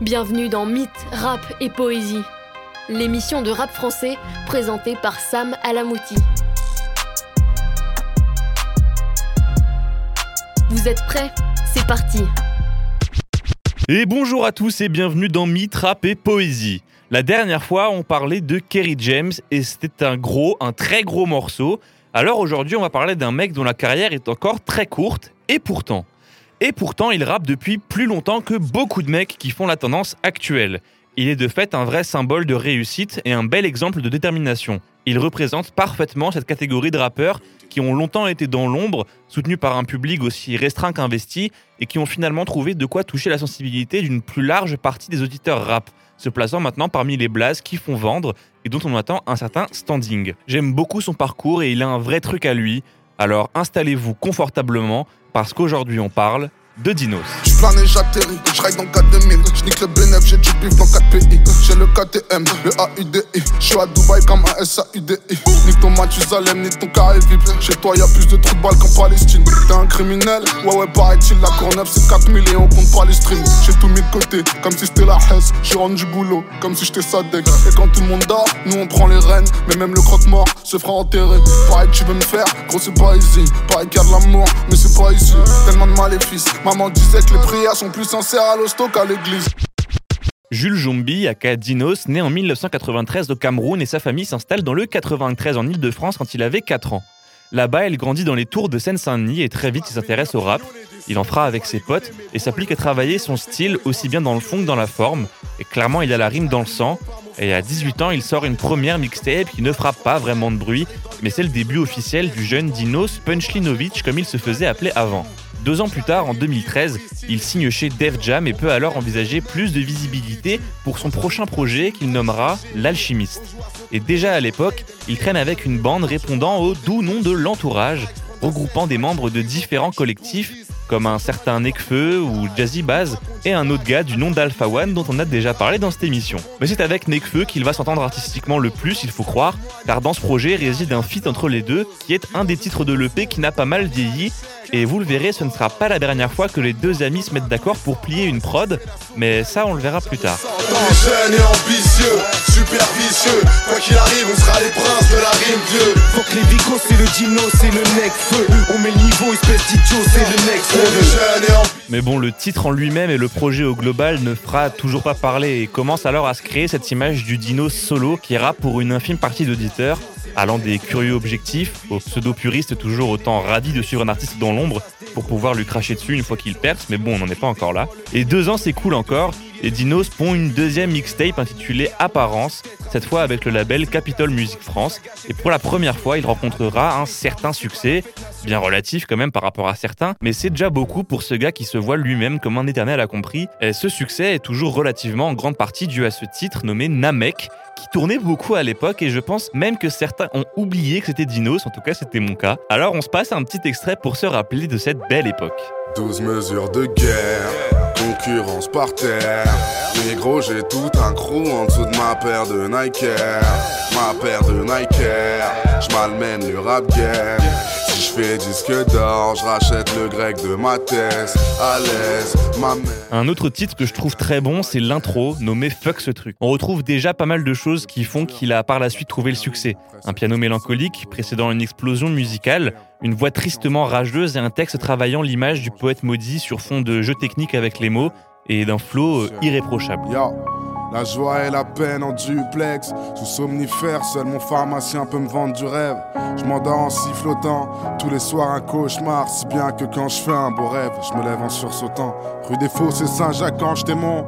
Bienvenue dans Mythe, Rap et Poésie, l'émission de rap français présentée par Sam Alamouti. Vous êtes prêts? C'est parti Et bonjour à tous et bienvenue dans Mythe, Rap et Poésie. La dernière fois, on parlait de Kerry James et c'était un gros, un très gros morceau. Alors aujourd'hui, on va parler d'un mec dont la carrière est encore très courte et pourtant. Et pourtant, il rappe depuis plus longtemps que beaucoup de mecs qui font la tendance actuelle. Il est de fait un vrai symbole de réussite et un bel exemple de détermination. Il représente parfaitement cette catégorie de rappeurs qui ont longtemps été dans l'ombre, soutenus par un public aussi restreint qu'investi, et qui ont finalement trouvé de quoi toucher la sensibilité d'une plus large partie des auditeurs rap, se plaçant maintenant parmi les blazes qui font vendre et dont on attend un certain standing. J'aime beaucoup son parcours et il a un vrai truc à lui, alors installez-vous confortablement parce qu'aujourd'hui on parle de Dinos. J'plane et j'atterris, j'raille dans 4000 J'nique le BNF, j'ai du bif dans 4 pays. J'ai le KTM, le AUDI J'suis à Dubaï comme un SAUDI Nique ton Mathusalem, nique ton carré VIP Chez toi y'a plus de trous de balles qu'en Palestine. T'es un criminel? Ouais ouais paraît-il La Courneuve c'est 4000 et on compte pas les streams. J'ai tout mis de côté, comme si c'était la Hesse. J'ai rendu du boulot, comme si j'étais Sadek. Et quand tout le monde dort, nous on prend les rênes. Mais même le croque-mort se fera enterrer. Pareil tu veux me faire, gros c'est pas ici Pareil qu'il y a de l'amour, mais c'est pas ici Tellement de Maman disait que les prières sont plus sincères à l'hosto qu'à l'église. Jules Jombi, aka Dinos, né en 1993 au Cameroun et sa famille s'installe dans le 93 en Ile-de-France quand il avait 4 ans. Là-bas, il grandit dans les tours de Seine-Saint-Denis et très vite s'intéresse au rap. Il en fera avec ses potes et s'applique à travailler son style aussi bien dans le fond que dans la forme. Et clairement, il a la rime dans le sang. Et à 18 ans, il sort une première mixtape qui ne fera pas vraiment de bruit, mais c'est le début officiel du jeune Dinos Punchlinovic comme il se faisait appeler avant. Deux ans plus tard, en 2013, il signe chez Def Jam et peut alors envisager plus de visibilité pour son prochain projet qu'il nommera L'Alchimiste. Et déjà à l'époque, il traîne avec une bande répondant au doux nom de l'entourage, regroupant des membres de différents collectifs comme un certain Nekfeu ou Jazzy Baz, et un autre gars du nom d'Alpha One dont on a déjà parlé dans cette émission. Mais c'est avec Nekfeu qu'il va s'entendre artistiquement le plus, il faut croire, car dans ce projet réside un feat entre les deux, qui est un des titres de l'EP qui n'a pas mal vieilli, et vous le verrez, ce ne sera pas la dernière fois que les deux amis se mettent d'accord pour plier une prod, mais ça on le verra plus tard. On est jeune et ambitieux, super vicieux. Quoi qu'il arrive, on sera les princes de la rime vieux. Faut que les vicos, c'est le dino, c'est le nec feu. On met le niveau, espèce d'idiot, c'est le next Mais bon, le titre en lui-même et le projet au global ne fera toujours pas parler et commence alors à se créer cette image du dino solo qui ira pour une infime partie d'auditeurs, allant des curieux objectifs aux pseudo-puristes toujours autant radis de suivre un artiste dans l'ombre pour pouvoir lui cracher dessus une fois qu'il perce, mais bon, on n'en est pas encore là. Et deux ans, cool encore, et Dinos pond une deuxième mixtape intitulée Apparence, cette fois avec le label Capitol Music France, et pour la première fois, il rencontrera un certain succès, bien relatif quand même par rapport à certains, mais c'est déjà beaucoup pour ce gars qui se voit lui-même comme un éternel accompli, et ce succès est toujours relativement en grande partie dû à ce titre nommé Namek, qui tournait beaucoup à l'époque et je pense même que certains ont oublié que c'était Dinos, en tout cas c'était mon cas. Alors on se passe un petit extrait pour se rappeler de cette belle époque. 12 mesures de guerre, concurrence par terre. Mais gros, j'ai tout un crew en dessous de ma paire de Nike. Ma paire de Nike Air, je malmène le rap game. Si je fais disque d'or, je rachète le grec de ma thèse. À l'aise, ma mère. Un autre titre que je trouve très bon, c'est l'intro, nommé Fuck ce truc. On retrouve déjà pas mal de choses qui font qu'il a par la suite trouvé le succès. Un piano mélancolique, précédant une explosion musicale, une voix tristement rageuse et un texte travaillant l'image du poète maudit sur fond de jeux techniques avec les mots et d'un flow euh, irréprochable. La joie et la peine en duplex. Sous somnifère, seul mon pharmacien peut me vendre du rêve. Je m'endors en sifflotant. Tous les soirs un cauchemar. Si bien que quand je fais un beau rêve, je me lève en sursautant. Rue des Fosses et Saint-Jacques, quand je mon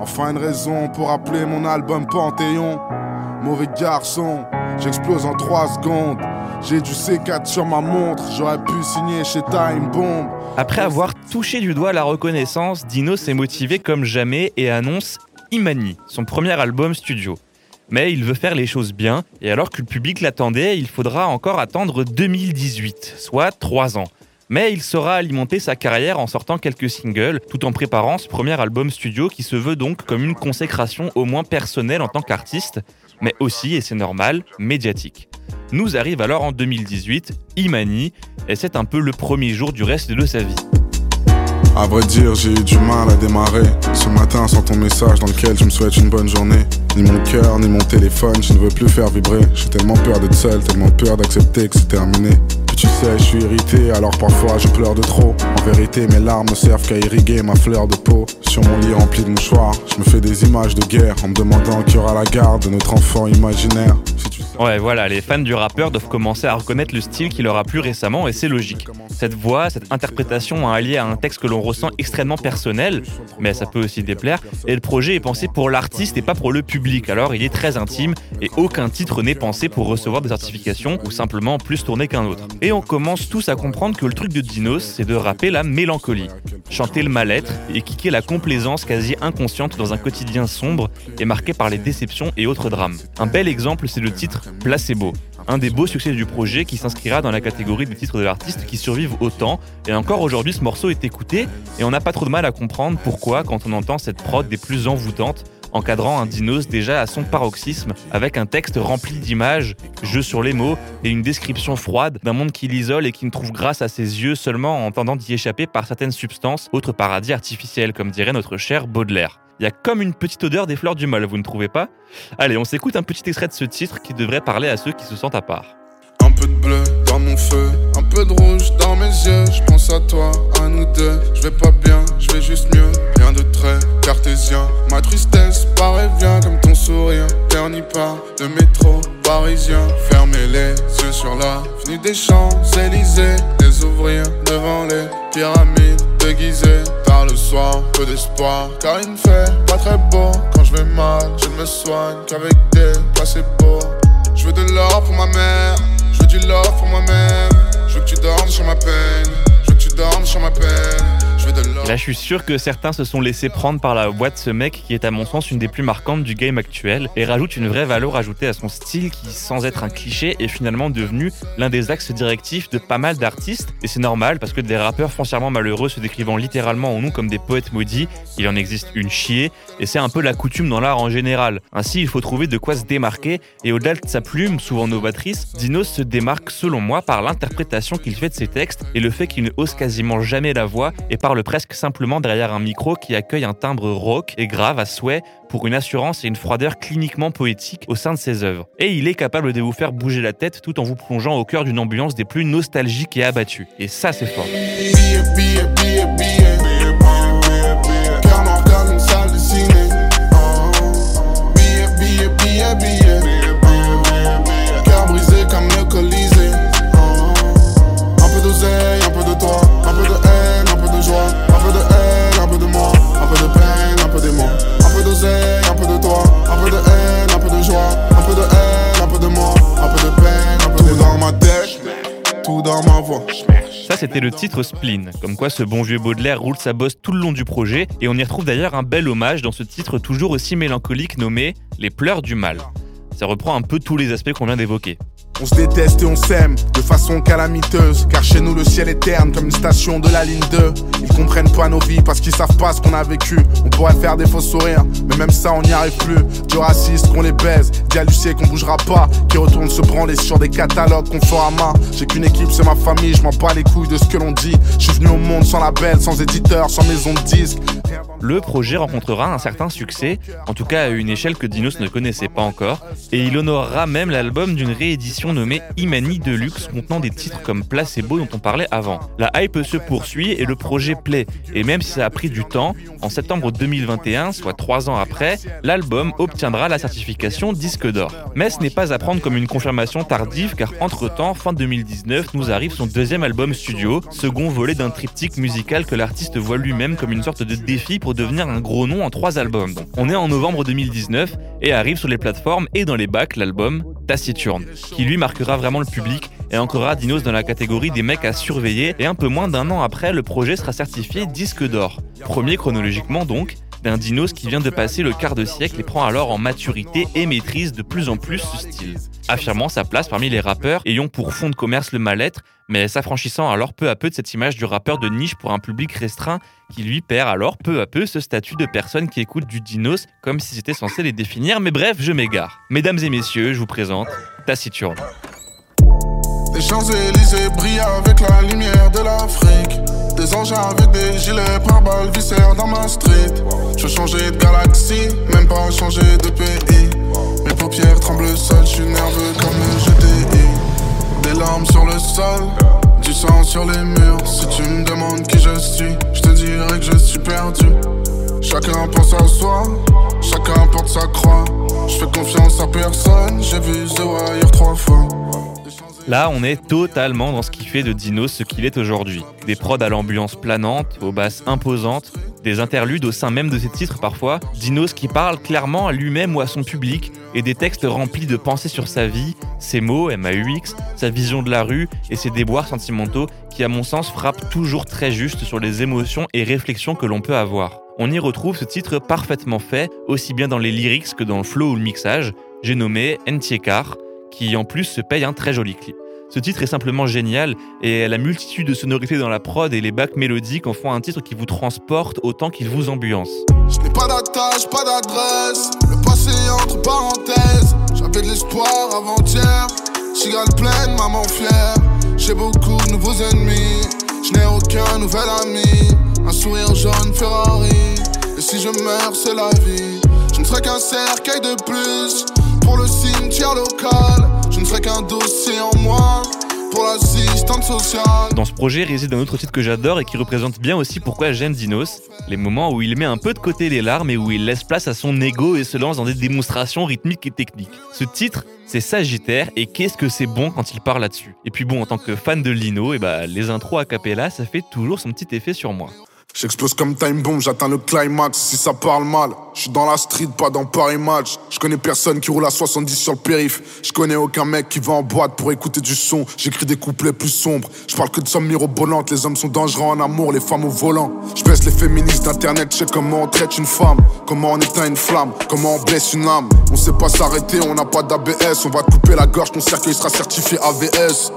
Enfin une raison pour appeler mon album Panthéon. Mauvais garçon, j'explose en 3 secondes. J'ai du C4 sur ma montre, j'aurais pu signer chez Time Bomb. Après avoir touché du doigt la reconnaissance, Dino s'est motivé comme jamais et annonce Imani, son premier album studio. Mais il veut faire les choses bien, et alors que le public l'attendait, il faudra encore attendre 2018, soit 3 ans. Mais il saura alimenter sa carrière en sortant quelques singles, tout en préparant ce premier album studio qui se veut donc comme une consécration au moins personnelle en tant qu'artiste, mais aussi, et c'est normal, médiatique. Nous arrive alors en 2018, Imani, et c'est un peu le premier jour du reste de sa vie. À vrai dire, j'ai eu du mal à démarrer. Ce matin, sans ton message dans lequel je me souhaite une bonne journée. Ni mon cœur, ni mon téléphone, je ne veux plus faire vibrer. J'ai tellement peur d'être seul, tellement peur d'accepter que c'est terminé. Tu sais, je suis irrité, alors parfois je pleure de trop. En vérité, mes larmes ne servent qu'à irriguer ma fleur de peau. Sur mon lit rempli de mouchoirs, je me fais des images de guerre en me demandant qui aura la garde de notre enfant imaginaire. Ouais, voilà, les fans du rappeur doivent commencer à reconnaître le style qu'il aura plu récemment et c'est logique. Cette voix, cette interprétation a allié à un texte que l'on ressent extrêmement personnel, mais ça peut aussi déplaire, et le projet est pensé pour l'artiste et pas pour le public, alors il est très intime et aucun titre n'est pensé pour recevoir des certifications ou simplement plus tourné qu'un autre. On commence tous à comprendre que le truc de Dinos, c'est de rapper la mélancolie, chanter le mal-être et kicker la complaisance quasi inconsciente dans un quotidien sombre et marqué par les déceptions et autres drames. Un bel exemple, c'est le titre Placebo. Un des beaux succès du projet qui s'inscrira dans la catégorie des titres de l'artiste qui survivent au. Et encore aujourd'hui, ce morceau est écouté et on n'a pas trop de mal à comprendre pourquoi quand on entend cette prod des plus envoûtantes encadrant un dinos déjà à son paroxysme avec un texte rempli d'images, jeux sur les mots et une description froide d'un monde qui l'isole et qui ne trouve grâce à ses yeux seulement en tendant d'y échapper par certaines substances, autres paradis artificiels comme dirait notre cher Baudelaire. Il y a comme une petite odeur des fleurs du mal, vous ne trouvez pas? Allez, on s'écoute un petit extrait de ce titre qui devrait parler à ceux qui se sentent à part. Un peu de bleu dans mon feu, un peu de rouge dans mes yeux. Je pense à toi, à nous deux. Je vais pas bien, je vais juste mieux. Rien de très cartésien. Ma tristesse paraît bien comme ton sourire. Dernier pas de métro parisien. Fermez les yeux sur l'avenue des Champs-Élysées. Les ouvrir devant les pyramides déguisées. Tard le soir, peu d'espoir. Car il ne fait pas très beau. Quand je vais mal, je me soigne qu'avec des placebos. Je veux de l'or pour ma mère, du love pour moi-même. Je veux que tu dormes sur ma peine, je veux que tu dormes sur ma peine. Là, je suis sûr que certains se sont laissés prendre par la voix de ce mec qui est à mon sens une des plus marquantes du game actuel et rajoute une vraie valeur ajoutée à son style qui, sans être un cliché, est finalement devenu l'un des axes directifs de pas mal d'artistes. Et c'est normal parce que des rappeurs foncièrement malheureux se décrivant littéralement en nous comme des poètes maudits, il en existe une chier et c'est un peu la coutume dans l'art en général. Ainsi, il faut trouver de quoi se démarquer et au-delà de sa plume, souvent novatrice, Dinos se démarque selon moi par l'interprétation qu'il fait de ses textes et le fait qu'il ne hausse quasiment jamais la voix et presque simplement derrière un micro qui accueille un timbre rock et grave à souhait pour une assurance et une froideur cliniquement poétique au sein de ses œuvres. Et il est capable de vous faire bouger la tête tout en vous plongeant au cœur d'une ambiance des plus nostalgiques et abattues. Et ça, c'est fort. C'était le titre Spleen, comme quoi ce bon vieux Baudelaire roule sa bosse tout le long du projet, et on y retrouve d'ailleurs un bel hommage dans ce titre toujours aussi mélancolique nommé Les pleurs du mal. Ça reprend un peu tous les aspects qu'on vient d'évoquer. On se déteste et on s'aime de façon calamiteuse. Car chez nous, le ciel est terne comme une station de la ligne 2. Ils comprennent pas nos vies parce qu'ils savent pas ce qu'on a vécu. On pourrait faire des faux sourires, mais même ça, on n'y arrive plus. Du raciste qu'on les baise, dit qu'on bougera pas. Qui retourne se branler sur des catalogues qu'on fera à main. J'ai qu'une équipe, c'est ma famille, je m'en bats les couilles de ce que l'on dit. Je suis venu au monde sans label, sans éditeur, sans maison de disques. Le projet rencontrera un certain succès, en tout cas à une échelle que Dinos ne connaissait pas encore, et il honorera même l'album d'une réédition nommée Imani Deluxe contenant des titres comme Placebo dont on parlait avant. La hype se poursuit et le projet plaît, et même si ça a pris du temps, en septembre 2021, soit trois ans après, l'album obtiendra la certification disque d'or. Mais ce n'est pas à prendre comme une confirmation tardive car entre-temps, fin 2019, nous arrive son deuxième album studio, second volet d'un triptyque musical que l'artiste voit lui-même comme une sorte de défi pour devenir un gros nom en trois albums. On est en novembre 2019 et arrive sur les plateformes et dans les bacs l'album Taciturne, qui lui marquera vraiment le public et ancrera Dinos dans la catégorie des mecs à surveiller et un peu moins d'un an après, le projet sera certifié disque d'or. Premier chronologiquement donc, d'un Dinos qui vient de passer le quart de siècle et prend alors en maturité et maîtrise de plus en plus ce style, affirmant sa place parmi les rappeurs ayant pour fond de commerce le mal-être, mais s'affranchissant alors peu à peu de cette image du rappeur de niche pour un public restreint qui lui perd alors peu à peu ce statut de personne qui écoute du Dinos comme si c'était censé les définir, mais bref, je m'égare. Mesdames et messieurs, je vous présente Taciturne. Des engins avec des gilets pare-balles viscères dans ma street. Je veux changer de galaxie, même pas changer de pays. Mes paupières tremblent seules, je suis nerveux comme le GTI. Des larmes sur le sol, du sang sur les murs. Si tu me demandes qui je suis, je te dirai que je suis perdu. Chacun pense à soi, chacun porte sa croix. Je fais confiance à personne, j'ai vu The Wire trois fois. Là, on est totalement dans ce qui fait de Dinos ce qu'il est aujourd'hui. Des prods à l'ambiance planante, aux basses imposantes, des interludes au sein même de ses titres parfois, Dinos qui parle clairement à lui-même ou à son public, et des textes remplis de pensées sur sa vie, ses mots, MAUX, sa vision de la rue et ses déboires sentimentaux qui à mon sens frappent toujours très juste sur les émotions et réflexions que l'on peut avoir. On y retrouve ce titre parfaitement fait, aussi bien dans les lyrics que dans le flow ou le mixage, j'ai nommé Entiekar, qui en plus se paye un très joli clip. Ce titre est simplement génial et la multitude de sonorités dans la prod et les bacs mélodiques en font un titre qui vous transporte autant qu'il vous ambiance. Je n'ai pas d'attache, pas d'adresse. Le passé entre parenthèses. J'avais de l'espoir avant-hier. Cigale pleine, maman fière. J'ai beaucoup de nouveaux ennemis. Je n'ai aucun nouvel ami. Un sourire jaune Ferrari. Et si je meurs, c'est la vie. Je ne serai qu'un cercueil de plus pour le cimetière local. Je ne serai qu'un dossier en moins pour l'assistante sociale. Dans ce projet réside un autre titre que j'adore et qui représente bien aussi pourquoi j'aime Dinos, les moments où il met un peu de côté les larmes et où il laisse place à son ego et se lance dans des démonstrations rythmiques et techniques. Ce titre, c'est Sagittaire et qu'est-ce que c'est bon quand il parle là-dessus. Et puis bon, en tant que fan de Lino, et bah, les intros a cappella, ça fait toujours son petit effet sur moi. J'explose comme time bomb, j'atteins le climax si ça parle mal. Je suis dans la street, pas dans Paris Match. Je connais personne qui roule à 70 sur le périph. Je connais aucun mec qui va en boîte pour écouter du son. J'écris des couplets plus sombres. Je parle que de sommes mirobolantes. Les hommes sont dangereux en amour, les femmes au volant. Je baisse les féministes d'internet, je sais comment on traite une femme. Comment on éteint une flamme, comment on blesse une âme. On sait pas s'arrêter, on n'a pas d'ABS. On va couper la gorge, ton cercueil sera certifié AVS.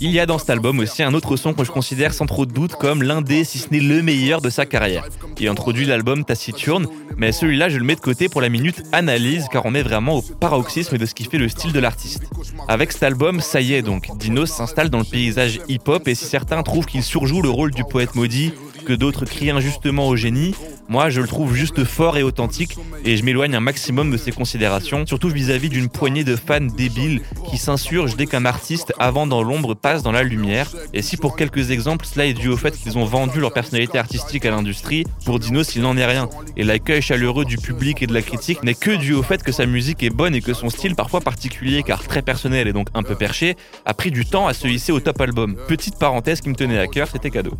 Il y a dans cet album aussi un autre son que je considère sans trop de doute comme l'un des, si ce n'est le meilleur de sa carrière. Il introduit l'album Taciturne, mais celui-là je le mets de côté pour la minute analyse car on est vraiment au paroxysme de ce qui fait le style de l'artiste. Avec cet album, ça y est donc, Dinos s'installe dans le paysage hip-hop et si certains trouvent qu'il surjoue le rôle du poète maudit, que d'autres crient injustement au génie, moi je le trouve juste fort et authentique et je m'éloigne un maximum de ses considérations, surtout vis-à-vis d'une poignée de fans débiles qui s'insurgent dès qu'un artiste avant dans l'ombre passe dans la lumière. Et si pour quelques exemples cela est dû au fait qu'ils ont vendu leur personnalité artistique à l'industrie, pour Dinos il n'en est rien. Et l'accueil chaleureux du public et de la critique n'est que dû au fait que sa musique est bonne et que son style parfois particulier car très personnel et donc un peu perché, a pris du temps à se hisser au top album. Petite parenthèse qui me tenait à cœur, c'était cadeau.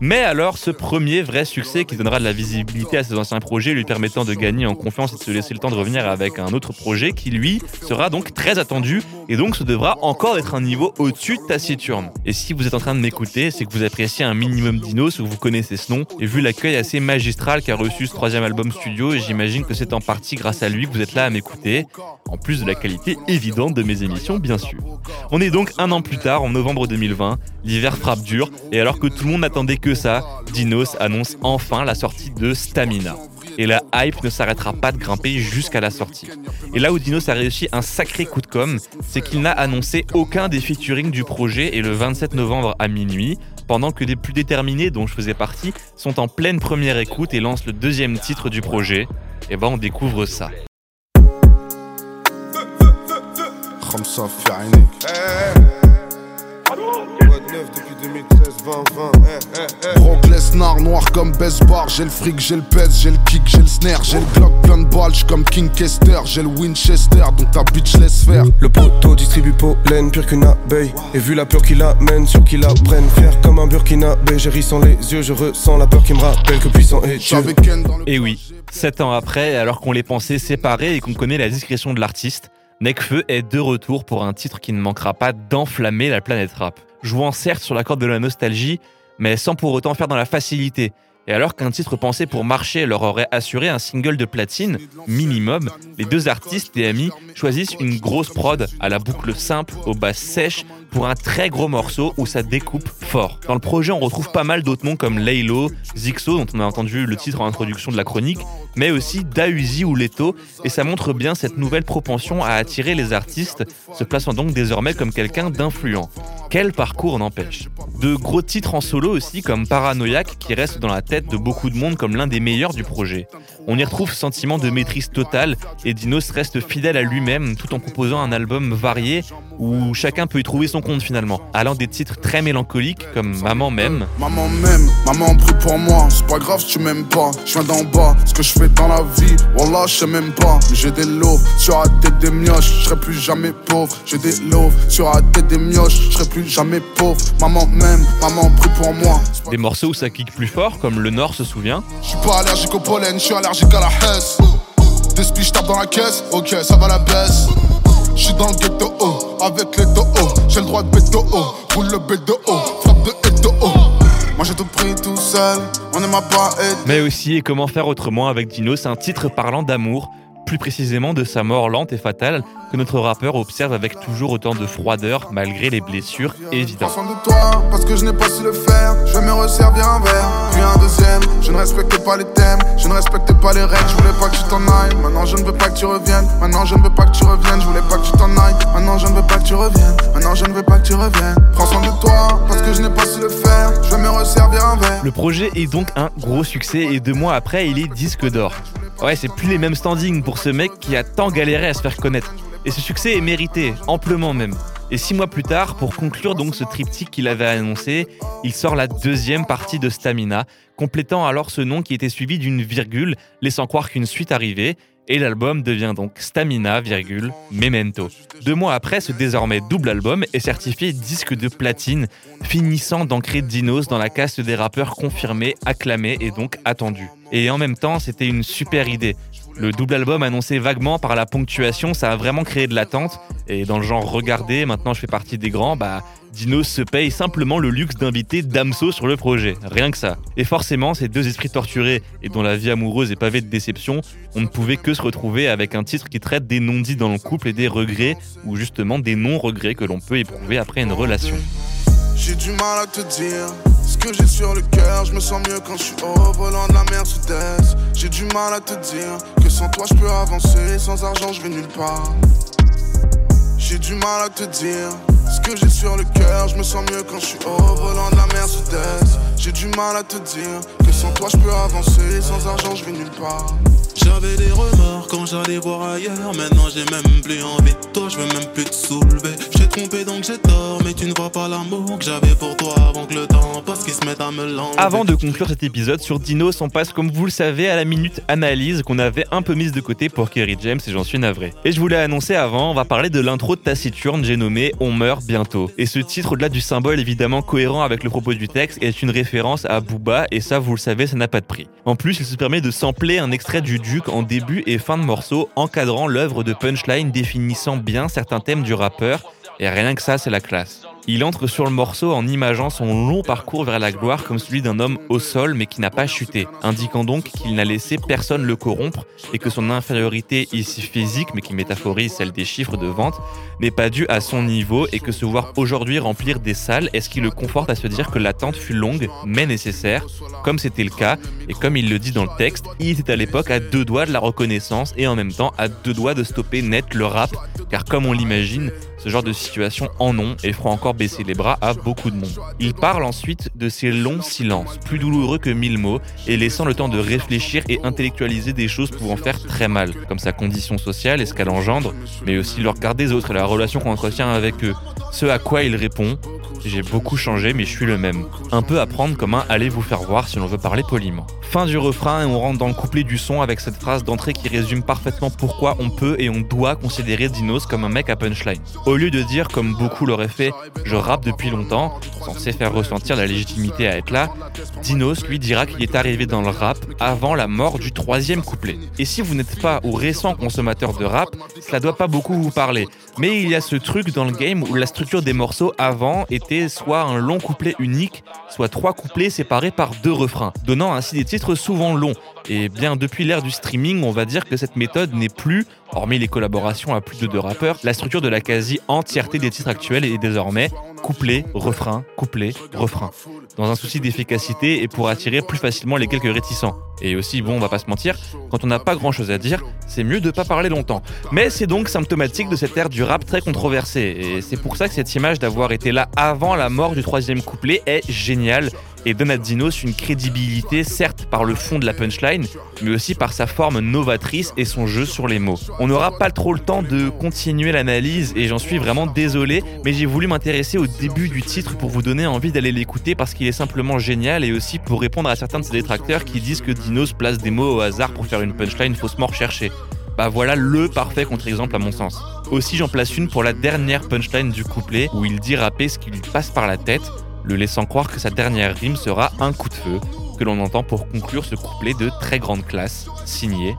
Mais alors, ce premier vrai succès qui donnera de la visibilité à ses anciens projets, lui permettant de gagner en confiance et de se laisser le temps de revenir avec un autre projet qui, lui, sera donc très attendu et donc ce devra encore être un niveau au-dessus de Taciturne. Et si vous êtes en train de m'écouter, c'est que vous appréciez un minimum Dinos ou vous connaissez ce nom, et vu l'accueil assez magistral qu'a reçu ce troisième album studio, j'imagine que c'est en partie grâce à lui que vous êtes là à m'écouter, en plus de la qualité évidente de mes émissions, bien sûr. On est donc un an plus tard, en novembre 2020, l'hiver frappe dur, et alors que tout le monde n'attendait que ça, Dinos annonce enfin la sortie de Stamina. Et la hype ne s'arrêtera pas de grimper jusqu'à la sortie. Et là où Dinos a réussi un sacré coup de com', c'est qu'il n'a annoncé aucun des featuring du projet et le 27 novembre à minuit, pendant que les plus déterminés dont je faisais partie sont en pleine première écoute et lancent le deuxième titre du projet, et ben on découvre ça. Ramsa Fianik. Brock Lesnar, noir comme Best Bar. J'ai le fric, j'ai le pèse, j'ai le kick, j'ai le snare. J'ai le Glock plein de balles, j'suis comme King Kester. J'ai le Winchester, donc ta bitch laisse faire. Le poteau distribue pollen pire qu'une abeille Et vu la peur qu'il amène, sûr qu'il la prenne Fier comme un burkinabé, j'ai sans les yeux Je ressens la peur qui me rappelle que puissant est Dieu J'avais Ken dans le. Et oui, 7 ans après, alors qu'on les pensait séparés et qu'on connaît la discrétion de l'artiste, Nekfeu est de retour pour un titre qui ne manquera pas d'enflammer la planète rap. Jouant certes sur la corde de la nostalgie, mais sans pour autant faire dans la facilité. Et alors qu'un titre pensé pour marcher leur aurait assuré un single de platine, minimum, les deux artistes et amis choisissent une grosse prod à la boucle simple, aux basses sèches, pour un très gros morceau où ça découpe fort. Dans le projet, on retrouve pas mal d'autres noms comme Laylo, Zixo, dont on a entendu le titre en introduction de la chronique, mais aussi Dausi ou Leto, et ça montre bien cette nouvelle propension à attirer les artistes, se plaçant donc désormais comme quelqu'un d'influent. Quel parcours n'empêche? De gros titres en solo aussi, comme Paranoïaque, qui reste dans la tête de beaucoup de monde comme l'un des meilleurs du projet. On y retrouve sentiment de maîtrise totale, et Dinos reste fidèle à lui-même tout en composant un album varié où chacun peut y trouver son compte finalement, allant des titres très mélancoliques comme Maman même. Maman m'aime, maman prie pour moi. C'est pas grave si tu m'aimes pas. Je viens d'en bas, ce que je fais dans la vie, Wallah, je sais même pas. Mais j'ai des lots sur la tête des mioches, je serai plus jamais pauvre. J'ai des lots sur la tête des mioches, je serai plus jamais pauvre. Maman m'aime, maman prie pour moi. Des morceaux où ça kick plus fort, comme Le Nord se souvient. Je suis pas allergique au pollen, je suis allergique à la hesse. Des spies, tape dans la caisse, ok, ça va la baisse. Je suis dans le ghetto, oh, avec les oh, j'ai le droit de béto, oh, roule le bédo, oh, frappe de héto, oh. Moi j'ai tout pris tout seul, on ne m'a pas aidé. Mais aussi, et comment faire autrement avec Dino, c'est un titre parlant d'amour, plus précisément de sa mort lente et fatale, que notre rappeur observe avec toujours autant de froideur malgré les blessures évidentes. Prends soin de toi, parce que je n'ai pas su le faire. Je me resservir un verre, puis un deuxième. Je ne respecte pas les thèmes, je ne respecte pas les règles. Je voulais pas que tu t'en ailles, maintenant je ne veux pas que tu reviennes. Maintenant je ne veux pas que tu reviennes, je voulais pas que tu t'en ailles. Maintenant je ne veux pas que tu reviennes, maintenant je ne veux pas que tu reviennes. Prends soin de toi, parce que je n'ai pas su le faire. Je me resservir un verre. Le projet est donc un gros succès et deux mois après, il est disque d'or. Ouais, c'est plus les mêmes standings pour ce mec qui a tant galéré à se faire connaître. Et ce succès est mérité, amplement même. Et six mois plus tard, pour conclure donc ce triptyque qu'il avait annoncé, il sort la deuxième partie de Stamina, complétant alors ce nom qui était suivi d'une virgule, laissant croire qu'une suite arrivait, et l'album devient donc Stamina, virgule, Memento. Deux mois après, ce désormais double album est certifié disque de platine, finissant d'ancrer Dinos dans la caste des rappeurs confirmés, acclamés et donc attendus. Et en même temps, c'était une super idée. Le double album annoncé vaguement par la ponctuation, ça a vraiment créé de l'attente. Et dans le genre regardez, maintenant je fais partie des grands, bah Dinos se paye simplement le luxe d'inviter Damso sur le projet. Rien que ça. Et forcément, ces deux esprits torturés et dont la vie amoureuse est pavée de déception, on ne pouvait que se retrouver avec un titre qui traite des non-dits dans le couple et des regrets, ou justement des non-regrets que l'on peut éprouver après une relation. J'ai du mal à te ce que j'ai sur le cœur. Je me sens mieux quand je suis au volant de la Mercedes. J'ai du mal à te dire que sans toi je peux avancer. Sans argent, je vais nulle part. J'avais des remords quand j'allais voir ailleurs. Maintenant j'ai même plus envie de toi, je veux même plus te soulever. J'ai trompé donc j'ai tort, mais tu ne vois pas l'amour que j'avais pour toi avant que le temps passe qui se mette à me l'enlever. Avant de conclure cet épisode sur Dinos, on passe comme vous le savez à la minute analyse qu'on avait un peu mise de côté pour Kerry James et j'en suis navré. Et je vous l'ai annoncé avant, on va parler de l'intro de Taciturne, j'ai nommé On meurt bientôt. Et ce titre, au-delà du symbole évidemment cohérent avec le propos du texte, est une référence à Booba et ça vous le savez, ça n'a pas de prix. En plus, il se permet de sampler un extrait du Duke en début et fin de morceau, encadrant l'œuvre de punchline définissant bien certains thèmes du rappeur, et rien que ça, c'est la classe. Il entre sur le morceau en imageant son long parcours vers la gloire comme celui d'un homme au sol mais qui n'a pas chuté, indiquant donc qu'il n'a laissé personne le corrompre et que son infériorité ici physique mais qui métaphorise celle des chiffres de vente n'est pas due à son niveau et que se voir aujourd'hui remplir des salles est ce qui le conforte à se dire que l'attente fut longue mais nécessaire, comme c'était le cas et comme il le dit dans le texte, il était à l'époque à deux doigts de la reconnaissance et en même temps à deux doigts de stopper net le rap car comme on l'imagine, ce genre de situation en non et fera encore baisser les bras à beaucoup de monde. Il parle ensuite de ces longs silences, plus douloureux que mille mots, et laissant le temps de réfléchir et intellectualiser des choses pouvant faire très mal, comme sa condition sociale et ce qu'elle engendre, mais aussi le regard des autres et la relation qu'on entretient avec eux. Ce à quoi il répond j'ai beaucoup changé, mais je suis le même. Un peu à prendre comme un allez vous faire voir si l'on veut parler poliment. Fin du refrain et on rentre dans le couplet du son avec cette phrase d'entrée qui résume parfaitement pourquoi on peut et on doit considérer Dinos comme un mec à punchline. Au lieu de dire, comme beaucoup l'auraient fait, je rappe depuis longtemps, censé faire ressentir la légitimité à être là, Dinos lui dira qu'il est arrivé dans le rap avant la mort du troisième couplet. Et si vous n'êtes pas ou récent consommateur de rap, cela doit pas beaucoup vous parler. Mais il y a ce truc dans le game où la structure des morceaux avant soit un long couplet unique, soit trois couplets séparés par deux refrains, donnant ainsi des titres souvent longs. Et bien depuis l'ère du streaming, on va dire que cette méthode n'est plus, hormis les collaborations à plus de deux rappeurs, la structure de la quasi-entièreté des titres actuels est désormais couplet, refrain, couplet, refrain. Dans un souci d'efficacité et pour attirer plus facilement les quelques réticents. Et aussi, bon, on va pas se mentir, quand on n'a pas grand chose à dire, c'est mieux de pas parler longtemps. Mais c'est donc symptomatique de cette ère du rap très controversée. Et c'est pour ça que cette image d'avoir été là avant la mort du troisième couplet est géniale et donne à Dinos une crédibilité, certes par le fond de la punchline, mais aussi par sa forme novatrice et son jeu sur les mots. On n'aura pas trop le temps de continuer l'analyse et j'en suis vraiment désolé, mais j'ai voulu m'intéresser au début du titre pour vous donner envie d'aller l'écouter parce qu'il est simplement génial et aussi pour répondre à certains de ses détracteurs qui disent que Dinos place des mots au hasard pour faire une punchline faussement recherchée. Bah voilà le parfait contre-exemple à mon sens. Aussi j'en place une pour la dernière punchline du couplet où il dit rapper ce qui lui passe par la tête le laissant croire que sa dernière rime sera un coup de feu, que l'on entend pour conclure ce couplet de très grande classe, signé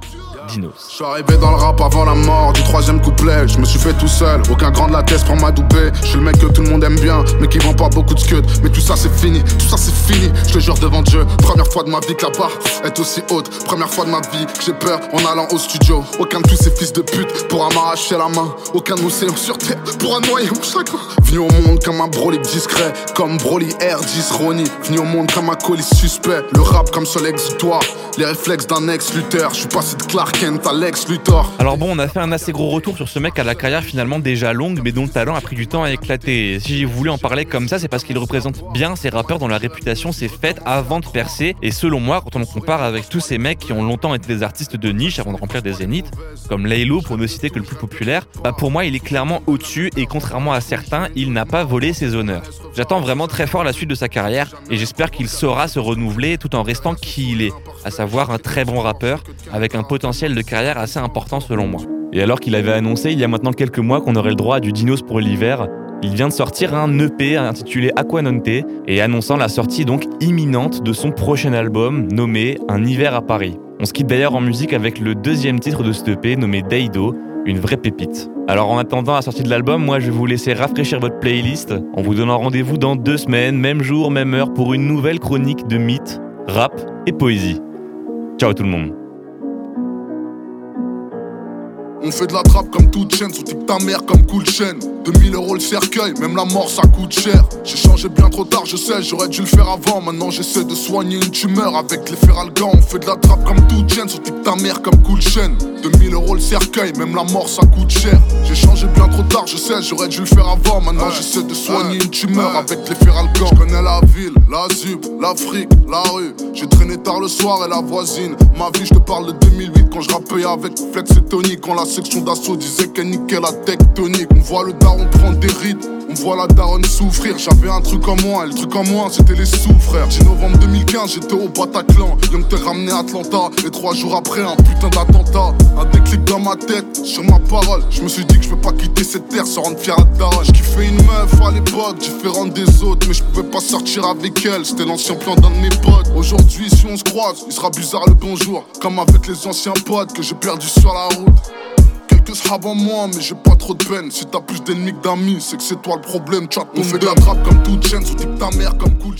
Dinos. Je suis arrivé dans le rap avant la mort du troisième couplet. Je me suis fait tout seul, aucun grand de la tête pour m'adouber. Je suis le mec que tout le monde aime bien, mais qui vend pas beaucoup de scud. Mais tout ça c'est fini, tout ça c'est fini. Je te jure devant Dieu, première fois de ma vie que la barre est aussi haute. Première fois de ma vie que j'ai peur en allant au studio. Aucun de tous ces fils de pute pourra m'arracher la main. Aucun océan sur terre pourra noyer mon chagrin. Venu au monde comme un Broly discret, comme Broly R10 Ronnie. Venu au monde comme un colis suspect. Le rap comme seul exutoire, les réflexes d'un ex-lutteur. Je suis passé de Clark Alors bon, on a fait un assez gros retour sur ce mec à la carrière finalement déjà longue, mais dont le talent a pris du temps à éclater. Si j'ai voulu en parler comme ça, c'est parce qu'il représente bien ces rappeurs dont la réputation s'est faite avant de percer. Et selon moi, quand on le compare avec tous ces mecs qui ont longtemps été des artistes de niche avant de remplir des zéniths, comme Laylo pour ne citer que le plus populaire, bah pour moi il est clairement au-dessus et contrairement à certains, il n'a pas volé ses honneurs. J'attends vraiment très fort la suite de sa carrière et j'espère qu'il saura se renouveler tout en restant qui il est, à savoir un très bon rappeur avec un potentiel de carrière assez important selon moi. Et alors qu'il avait annoncé il y a maintenant quelques mois qu'on aurait le droit à du Dinos pour l'hiver, il vient de sortir un EP intitulé Aquanonte et annonçant la sortie donc imminente de son prochain album nommé Un hiver à Paris. On se quitte d'ailleurs en musique avec le deuxième titre de ce EP nommé Daido, une vraie pépite. Alors en attendant la sortie de l'album, moi je vais vous laisser rafraîchir votre playlist en vous donnant rendez-vous dans deux semaines, même jour, même heure, pour une nouvelle chronique de mythes, rap et poésie. Ciao tout le monde On fait de la trappe comme toute chaîne, sous type ta mère comme cool chaîne. 2000 euros le cercueil, même la mort ça coûte cher. J'ai changé bien trop tard, je sais, j'aurais dû le faire avant. Maintenant j'essaie de soigner une tumeur avec les feralgans. On fait de la trappe comme toute chaîne, sous type ta mère comme cool chaîne. 2000 euros le cercueil, même la mort ça coûte cher. J'ai changé bien trop tard, je sais, j'aurais dû le faire avant. Maintenant j'essaie de soigner une tumeur avec les feralgans. Je connais la ville, la zub, l'Afrique, la rue. J'ai traîné tard le soir et la voisine. Ma vie, je te parle de 2008 quand je rappais avec Flex et Tony. Quand la section d'assaut disait qu'elle niquait la tectonique. On voit le daron prendre des rides, voit la daronne souffrir. J'avais un truc en moi, et le truc en moi, c'était les sous-frères. 10 novembre 2015, j'étais au Bataclan. Young t'es ramené à Atlanta. Et trois jours après, un putain d'attentat. Un déclic dans ma tête, sur ma parole. Je me suis dit que je peux pas quitter cette terre sans rendre fier à daronne. Je kiffais une meuf à l'époque, différente des autres. Mais je pouvais pas sortir avec elle, c'était l'ancien plan d'un de mes potes. Aujourd'hui, si on se croise, il sera bizarre le bonjour. Comme avec les anciens potes que j'ai perdu sur la route. Srabs en moi, mais j'ai pas trop de peine. Si t'as plus d'ennemis que d'amis, c'est que c'est toi le problème. Tu as On fait de la trappe comme toute chaîne, sous type ta mère comme cool.